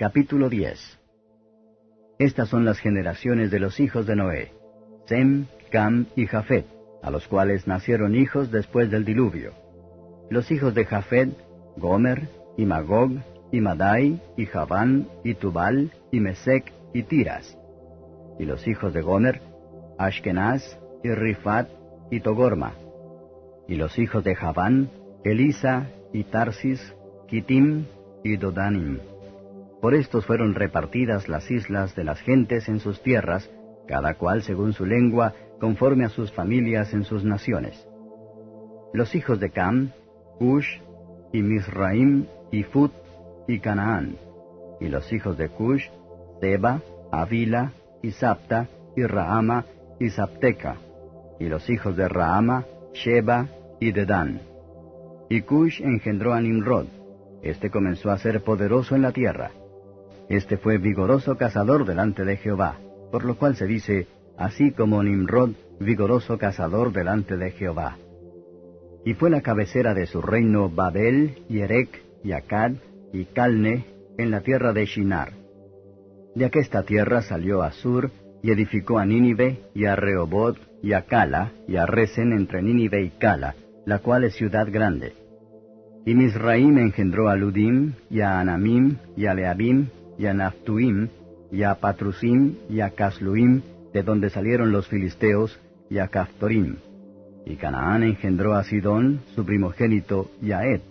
Capítulo 10 Estas son las generaciones de los hijos de Noé, Sem, Cam y Jafet, a los cuales nacieron hijos después del diluvio. Los hijos de Jafet, Gomer, y Magog, y Madai, y Javán, y Tubal, y Mesec, y Tiras. Y los hijos de Gomer, Ashkenaz, y Rifat, y Togorma. Y los hijos de Javán, Elisa, y Tarsis, Kitim, y Dodanim. Por estos fueron repartidas las islas de las gentes en sus tierras, cada cual según su lengua, conforme a sus familias en sus naciones. Los hijos de Cam, Cush, y Misraim, y Fut, y Canaán. Y los hijos de Cush, Seba, Avila, y Sapta, y Rahama, y Sapteca. Y los hijos de Rahama, Sheba, y Dedán. Y Cush engendró a Nimrod. Este comenzó a ser poderoso en la tierra. Este fue vigoroso cazador delante de Jehová, por lo cual se dice, así como Nimrod, vigoroso cazador delante de Jehová. Y fue la cabecera de su reino Babel, y Erec, y Acad, y Calne, en la tierra de Shinar. De aquesta tierra salió Asur, y edificó a Nínive, y a Rehoboth, y a Cala, y a Resen entre Nínive y Cala, la cual es ciudad grande. Y Misraim engendró a Ludim, y a Anamim, y a Leabim, y a Naftuim, y a Patrusim, y a Casluim, de donde salieron los filisteos, y a Caftorim. Y Canaán engendró a Sidón, su primogénito, y a Et,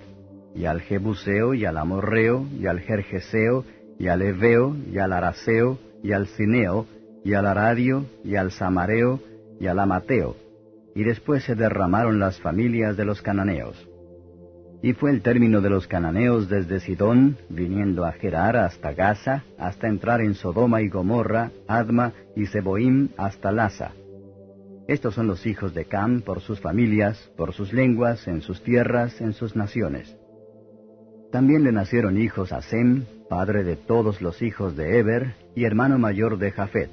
y al Jebuseo, y al Amorreo, y al Jerjeseo, y al Eveo, y al Araseo, y al Cineo, y al Aradio, y al Samareo, y al Amateo. Y después se derramaron las familias de los cananeos. Y fue el término de los cananeos desde Sidón, viniendo a Gerar hasta Gaza, hasta entrar en Sodoma y Gomorra, Adma y Seboim hasta Laza. Estos son los hijos de Cam por sus familias, por sus lenguas, en sus tierras, en sus naciones. También le nacieron hijos a Sem, padre de todos los hijos de Eber, y hermano mayor de Jafet.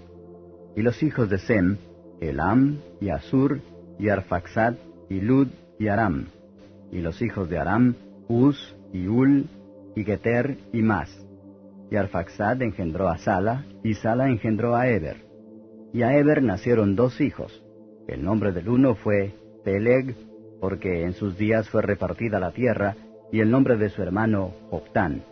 Y los hijos de Sem, Elam, y Asur, y Arfaxad, y Lud, y Aram y los hijos de Aram, Uz, y Ul, y Geter, y Mas. Y Arfaxad engendró a Sala, y Sala engendró a Eber. Y a Eber nacieron dos hijos. El nombre del uno fue Peleg, porque en sus días fue repartida la tierra, y el nombre de su hermano Joctán.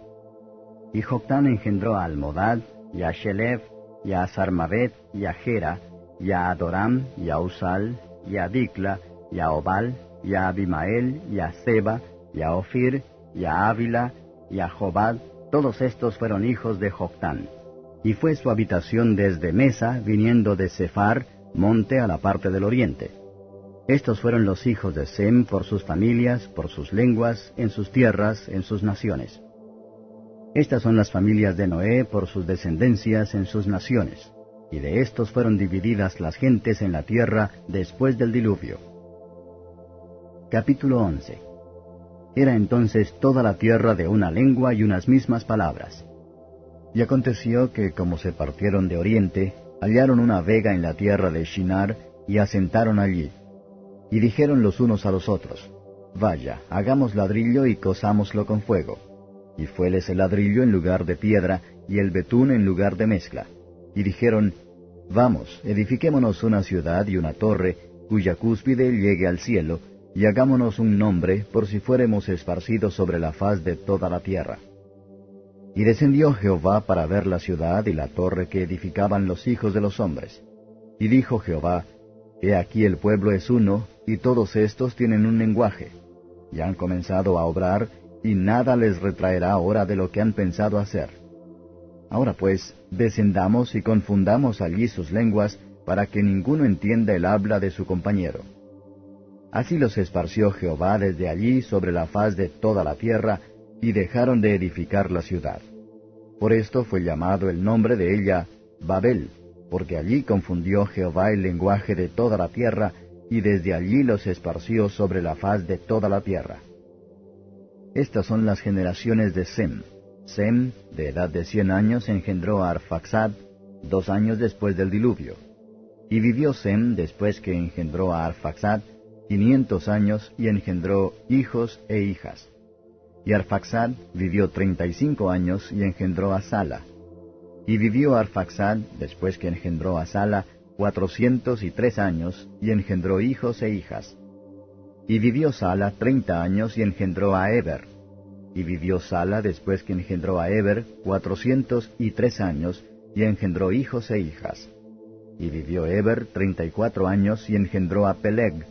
Y Joctán engendró a Almodad, y a Shelef, y a Sarmavet, y a Gera, y a Adoram, y a Usal, y a Dikla, y a Obal, y a Abimael, y a Seba, y a Ofir, y a Ávila, y a Jobad, todos estos fueron hijos de Joctán. Y fue su habitación desde Mesa, viniendo de Sefar, monte a la parte del oriente. Estos fueron los hijos de Sem por sus familias, por sus lenguas, en sus tierras, en sus naciones. Estas son las familias de Noé por sus descendencias en sus naciones, y de estos fueron divididas las gentes en la tierra después del diluvio. Capítulo 11 Era entonces toda la tierra de una lengua y unas mismas palabras. Y aconteció que, como se partieron de oriente, hallaron una vega en la tierra de Shinar, y asentaron allí. Y dijeron los unos a los otros, Vaya, hagamos ladrillo y cosámoslo con fuego. Y fueles el ladrillo en lugar de piedra, y el betún en lugar de mezcla. Y dijeron, Vamos, edifiquémonos una ciudad y una torre, cuya cúspide llegue al cielo, y hagámonos un nombre por si fuéremos esparcidos sobre la faz de toda la tierra. Y descendió Jehová para ver la ciudad y la torre que edificaban los hijos de los hombres. Y dijo Jehová, He aquí el pueblo es uno, y todos estos tienen un lenguaje, y han comenzado a obrar, y nada les retraerá ahora de lo que han pensado hacer. Ahora pues, descendamos y confundamos allí sus lenguas, para que ninguno entienda el habla de su compañero. Así los esparció Jehová desde allí sobre la faz de toda la tierra, y dejaron de edificar la ciudad. Por esto fue llamado el nombre de ella Babel, porque allí confundió Jehová el lenguaje de toda la tierra, y desde allí los esparció sobre la faz de toda la tierra. Estas son las generaciones de Sem. Sem, de edad de cien años, engendró a Arfaxad, dos años después del diluvio. Y vivió Sem después que engendró a Arfaxad, quinientos años, y engendró hijos e hijas. Y Arfaxad vivió treinta y cinco años, y engendró a Sala. Y vivió Arfaxad, después que engendró a Sala, cuatrocientos y tres años, y engendró hijos e hijas. Y vivió Sala treinta años, y engendró a Eber. Y vivió Sala, después que engendró a Eber, cuatrocientos y tres años, y engendró hijos e hijas. Y vivió Eber treinta y cuatro años, y engendró a Peleg.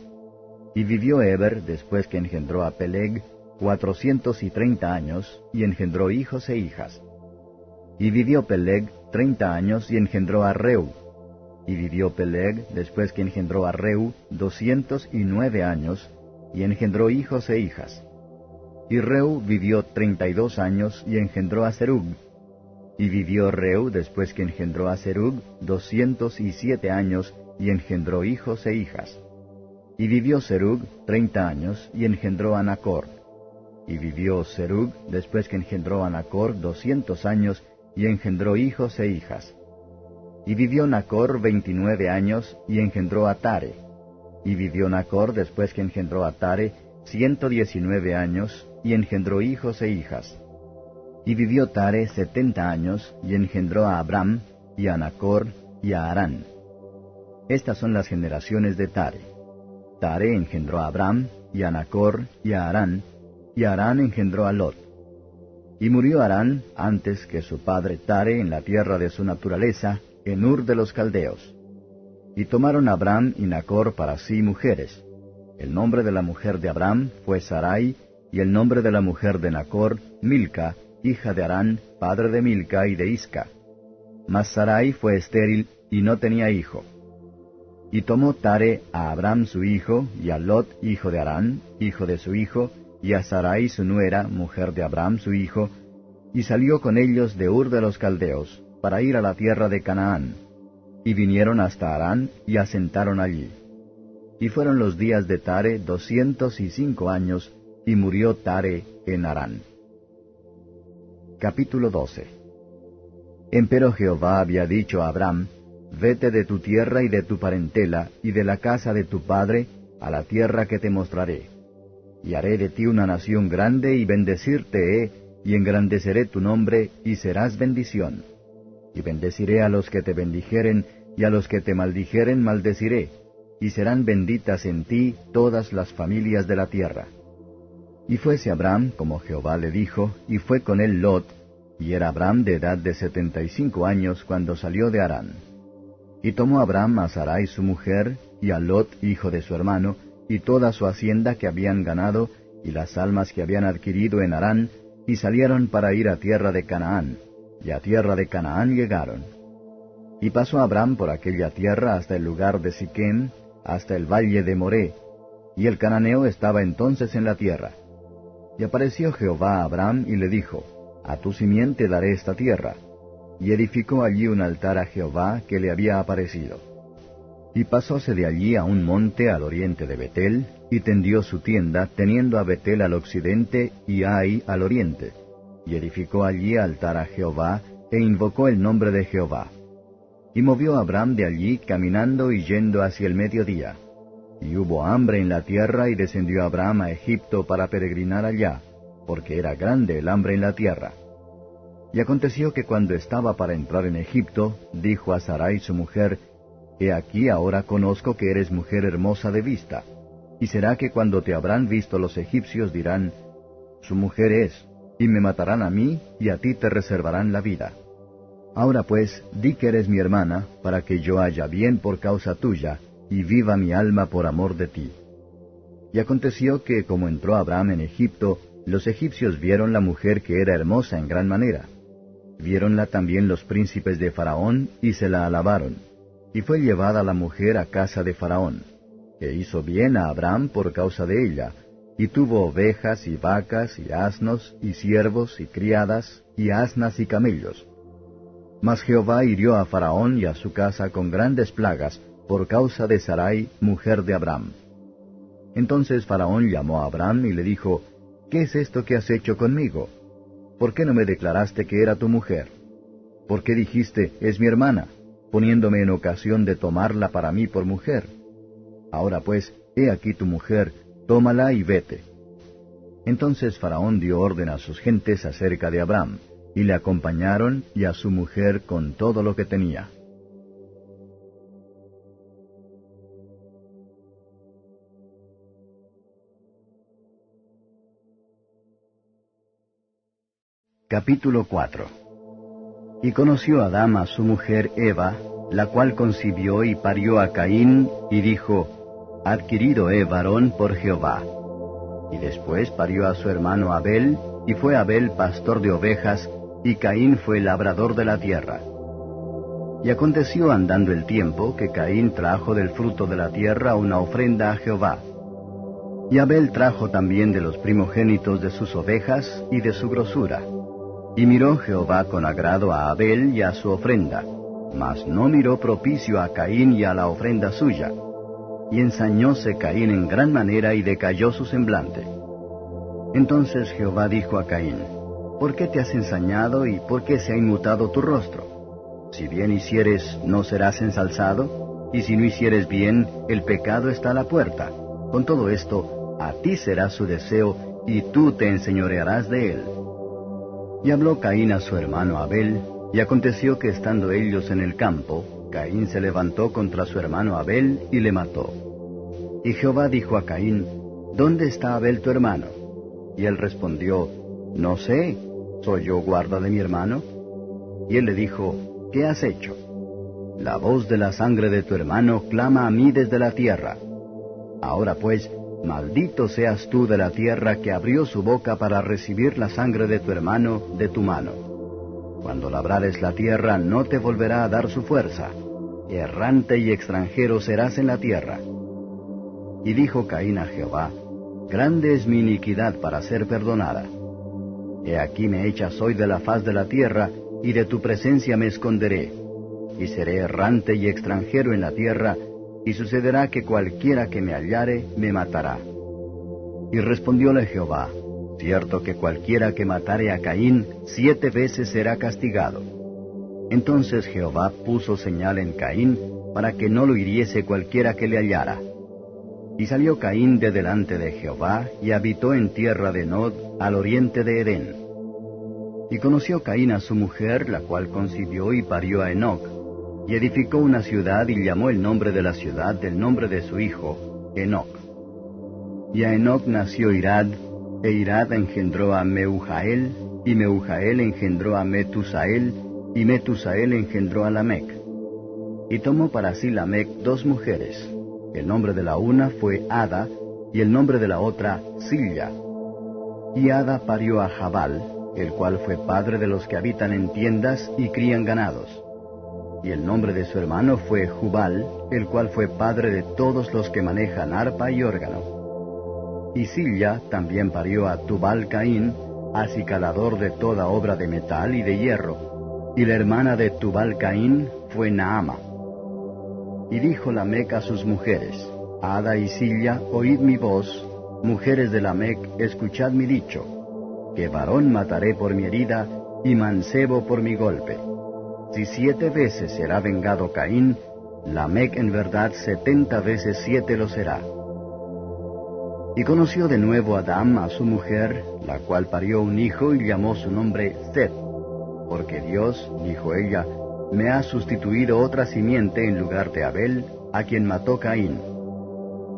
Y vivió Eber, después que engendró a Peleg, cuatrocientos y treinta años, y engendró hijos e hijas. Y vivió Peleg treinta años y engendró a Reu. Y vivió Peleg, después que engendró a Reu, doscientos y nueve años, y engendró hijos e hijas. Y Reu vivió treinta y dos años y engendró a Serug. Y vivió Reu, después que engendró a Serug, doscientos y siete años, y engendró hijos e hijas. Y vivió Serug treinta años, y engendró a Nacor. Y vivió Serug, después que engendró a Nacor, doscientos años, y engendró hijos e hijas. Y vivió Nacor veintinueve años, y engendró a Tare. Y vivió Nacor después que engendró a Tare ciento diecinueve años, y engendró hijos e hijas. Y vivió Tare setenta años, y engendró a Abram, y a Nacor, y a Arán. Estas son las generaciones de Tare. Tare engendró a Abram, y a Nacor, y a Arán, y Arán engendró a Lot. Y murió Arán antes que su padre Tare en la tierra de su naturaleza, en Ur de los Caldeos. Y tomaron Abraham y Nacor para sí mujeres. El nombre de la mujer de Abraham fue Sarai, y el nombre de la mujer de Nacor, Milca, hija de Arán, padre de Milca y de Isca. Mas Sarai fue estéril y no tenía hijo. Y tomó Tare a Abraham su hijo, y a Lot, hijo de Arán, hijo de su hijo, y a Sarai su nuera, mujer de Abraham su hijo, y salió con ellos de Ur de los Caldeos, para ir a la tierra de Canaán. Y vinieron hasta Arán, y asentaron allí. Y fueron los días de Tare doscientos y cinco años, y murió Tare en Arán. Capítulo 12 Empero Jehová había dicho a Abraham, Vete de tu tierra y de tu parentela, y de la casa de tu padre, a la tierra que te mostraré y haré de ti una nación grande y bendecirte he, y engrandeceré tu nombre, y serás bendición. Y bendeciré a los que te bendijeren, y a los que te maldijeren maldeciré, y serán benditas en ti todas las familias de la tierra. Y fuese Abraham, como Jehová le dijo, y fue con él Lot, y era Abraham de edad de setenta y cinco años cuando salió de Harán. Y tomó Abraham a Sarai su mujer, y a Lot, hijo de su hermano, y toda su hacienda que habían ganado, y las almas que habían adquirido en Harán, y salieron para ir a tierra de Canaán, y a tierra de Canaán llegaron. Y pasó Abraham por aquella tierra hasta el lugar de Siquem, hasta el valle de Moré, y el cananeo estaba entonces en la tierra. Y apareció Jehová a Abraham y le dijo, A tu simiente daré esta tierra. Y edificó allí un altar a Jehová que le había aparecido. Y pasóse de allí a un monte al oriente de Betel, y tendió su tienda, teniendo a Betel al occidente y Ai al oriente. Y edificó allí altar a Jehová, e invocó el nombre de Jehová. Y movió Abraham de allí, caminando y yendo hacia el mediodía. Y hubo hambre en la tierra, y descendió Abraham a Egipto para peregrinar allá, porque era grande el hambre en la tierra. Y aconteció que cuando estaba para entrar en Egipto, dijo a Sarai su mujer, He aquí ahora conozco que eres mujer hermosa de vista. Y será que cuando te habrán visto los egipcios dirán, Su mujer es, y me matarán a mí, y a ti te reservarán la vida. Ahora pues, di que eres mi hermana, para que yo haya bien por causa tuya, y viva mi alma por amor de ti. Y aconteció que, como entró Abraham en Egipto, los egipcios vieron la mujer que era hermosa en gran manera. Viéronla también los príncipes de Faraón, y se la alabaron y fue llevada la mujer a casa de Faraón, que hizo bien a Abraham por causa de ella, y tuvo ovejas y vacas y asnos y siervos y criadas y asnas y camellos. Mas Jehová hirió a Faraón y a su casa con grandes plagas por causa de Sarai, mujer de Abraham. Entonces Faraón llamó a Abraham y le dijo, ¿Qué es esto que has hecho conmigo? ¿Por qué no me declaraste que era tu mujer? ¿Por qué dijiste, es mi hermana, poniéndome en ocasión de tomarla para mí por mujer? Ahora pues, he aquí tu mujer, tómala y vete. Entonces Faraón dio orden a sus gentes acerca de Abraham, y le acompañaron y a su mujer con todo lo que tenía. Capítulo 4 Y conoció Adán a su mujer Eva, la cual concibió y parió a Caín, y dijo, Adquirido he varón por Jehová. Y después parió a su hermano Abel, y fue Abel pastor de ovejas, y Caín fue labrador de la tierra. Y aconteció andando el tiempo que Caín trajo del fruto de la tierra una ofrenda a Jehová. Y Abel trajo también de los primogénitos de sus ovejas y de su grosura. Y miró Jehová con agrado a Abel y a su ofrenda, mas no miró propicio a Caín y a la ofrenda suya. Y ensañóse Caín en gran manera y decayó su semblante. Entonces Jehová dijo a Caín, ¿Por qué te has ensañado y por qué se ha inmutado tu rostro? Si bien hicieres, ¿no serás ensalzado? Y si no hicieres bien, el pecado está a la puerta. Con todo esto, a ti será su deseo, y tú te enseñorearás de él. Y habló Caín a su hermano Abel, y aconteció que estando ellos en el campo, Caín se levantó contra su hermano Abel y le mató. Y Jehová dijo a Caín, ¿Dónde está Abel tu hermano? Y él respondió, No sé, ¿soy yo guarda de mi hermano? Y él le dijo, ¿qué has hecho? La voz de la sangre de tu hermano clama a mí desde la tierra. Ahora pues, Maldito seas tú de la tierra que abrió su boca para recibir la sangre de tu hermano de tu mano. Cuando labrares la tierra no te volverá a dar su fuerza. Errante y extranjero serás en la tierra. Y dijo Caín a Jehová, Grande es mi iniquidad para ser perdonada. He aquí me echas hoy de la faz de la tierra, y de tu presencia me esconderé. Y seré errante y extranjero en la tierra, y sucederá que cualquiera que me hallare me matará. Y respondióle Jehová, cierto que cualquiera que matare a Caín siete veces será castigado. Entonces Jehová puso señal en Caín para que no lo hiriese cualquiera que le hallara. Y salió Caín de delante de Jehová y habitó en tierra de Nod al oriente de Edén. Y conoció Caín a su mujer, la cual concibió y parió a Enoch, y edificó una ciudad y llamó el nombre de la ciudad del nombre de su hijo, Enoch. Y a Enoch nació Irad, e Irad engendró a Meujael, y Meujael engendró a Metusael, y Metusael engendró a Lamec. Y tomó para sí Lamec dos mujeres. El nombre de la una fue Ada, y el nombre de la otra Silla. Y Ada parió a Jabal, el cual fue padre de los que habitan en tiendas y crían ganados y el nombre de su hermano fue Jubal, el cual fue padre de todos los que manejan arpa y órgano. Y Silla también parió a Tubal Caín, acicalador de toda obra de metal y de hierro, y la hermana de Tubal Caín fue Naama. Y dijo Lamec a sus mujeres, Ada y Silla, oíd mi voz, mujeres de Lamec, escuchad mi dicho, que varón mataré por mi herida, y mancebo por mi golpe si siete veces será vengado Caín, Lamec en verdad setenta veces siete lo será. Y conoció de nuevo Adán a su mujer, la cual parió un hijo y llamó su nombre Seth, porque Dios, dijo ella, me ha sustituido otra simiente en lugar de Abel, a quien mató Caín.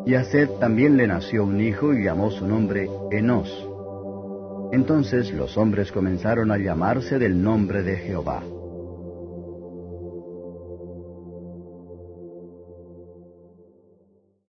Y a Seth también le nació un hijo y llamó su nombre Enos. Entonces los hombres comenzaron a llamarse del nombre de Jehová.